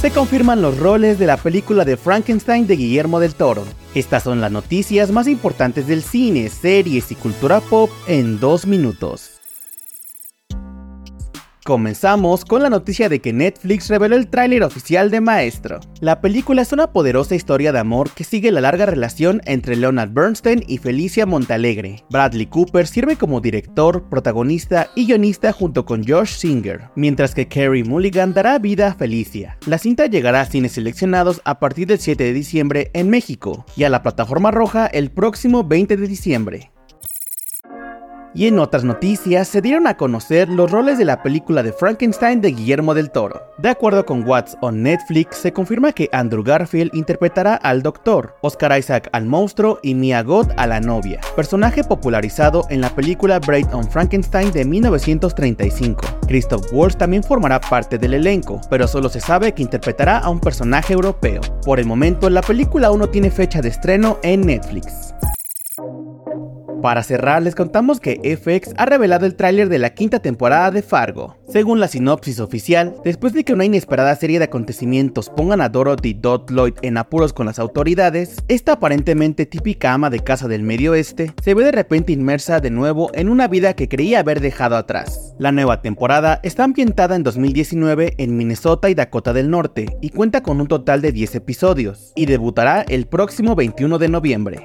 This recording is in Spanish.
se confirman los roles de la película de Frankenstein de Guillermo del Toro. Estas son las noticias más importantes del cine, series y cultura pop en dos minutos. Comenzamos con la noticia de que Netflix reveló el tráiler oficial de Maestro. La película es una poderosa historia de amor que sigue la larga relación entre Leonard Bernstein y Felicia Montalegre. Bradley Cooper sirve como director, protagonista y guionista junto con Josh Singer, mientras que Carey Mulligan dará vida a Felicia. La cinta llegará a cines seleccionados a partir del 7 de diciembre en México y a la plataforma roja el próximo 20 de diciembre. Y en otras noticias se dieron a conocer los roles de la película de Frankenstein de Guillermo del Toro. De acuerdo con What's on Netflix, se confirma que Andrew Garfield interpretará al Doctor, Oscar Isaac al monstruo y Mia Goth a la novia, personaje popularizado en la película Braid on Frankenstein de 1935. Christoph Waltz también formará parte del elenco, pero solo se sabe que interpretará a un personaje europeo. Por el momento, la película aún no tiene fecha de estreno en Netflix. Para cerrar, les contamos que FX ha revelado el tráiler de la quinta temporada de Fargo. Según la sinopsis oficial, después de que una inesperada serie de acontecimientos pongan a Dorothy Dot Lloyd en apuros con las autoridades, esta aparentemente típica ama de casa del medio oeste se ve de repente inmersa de nuevo en una vida que creía haber dejado atrás. La nueva temporada está ambientada en 2019 en Minnesota y Dakota del Norte y cuenta con un total de 10 episodios, y debutará el próximo 21 de noviembre.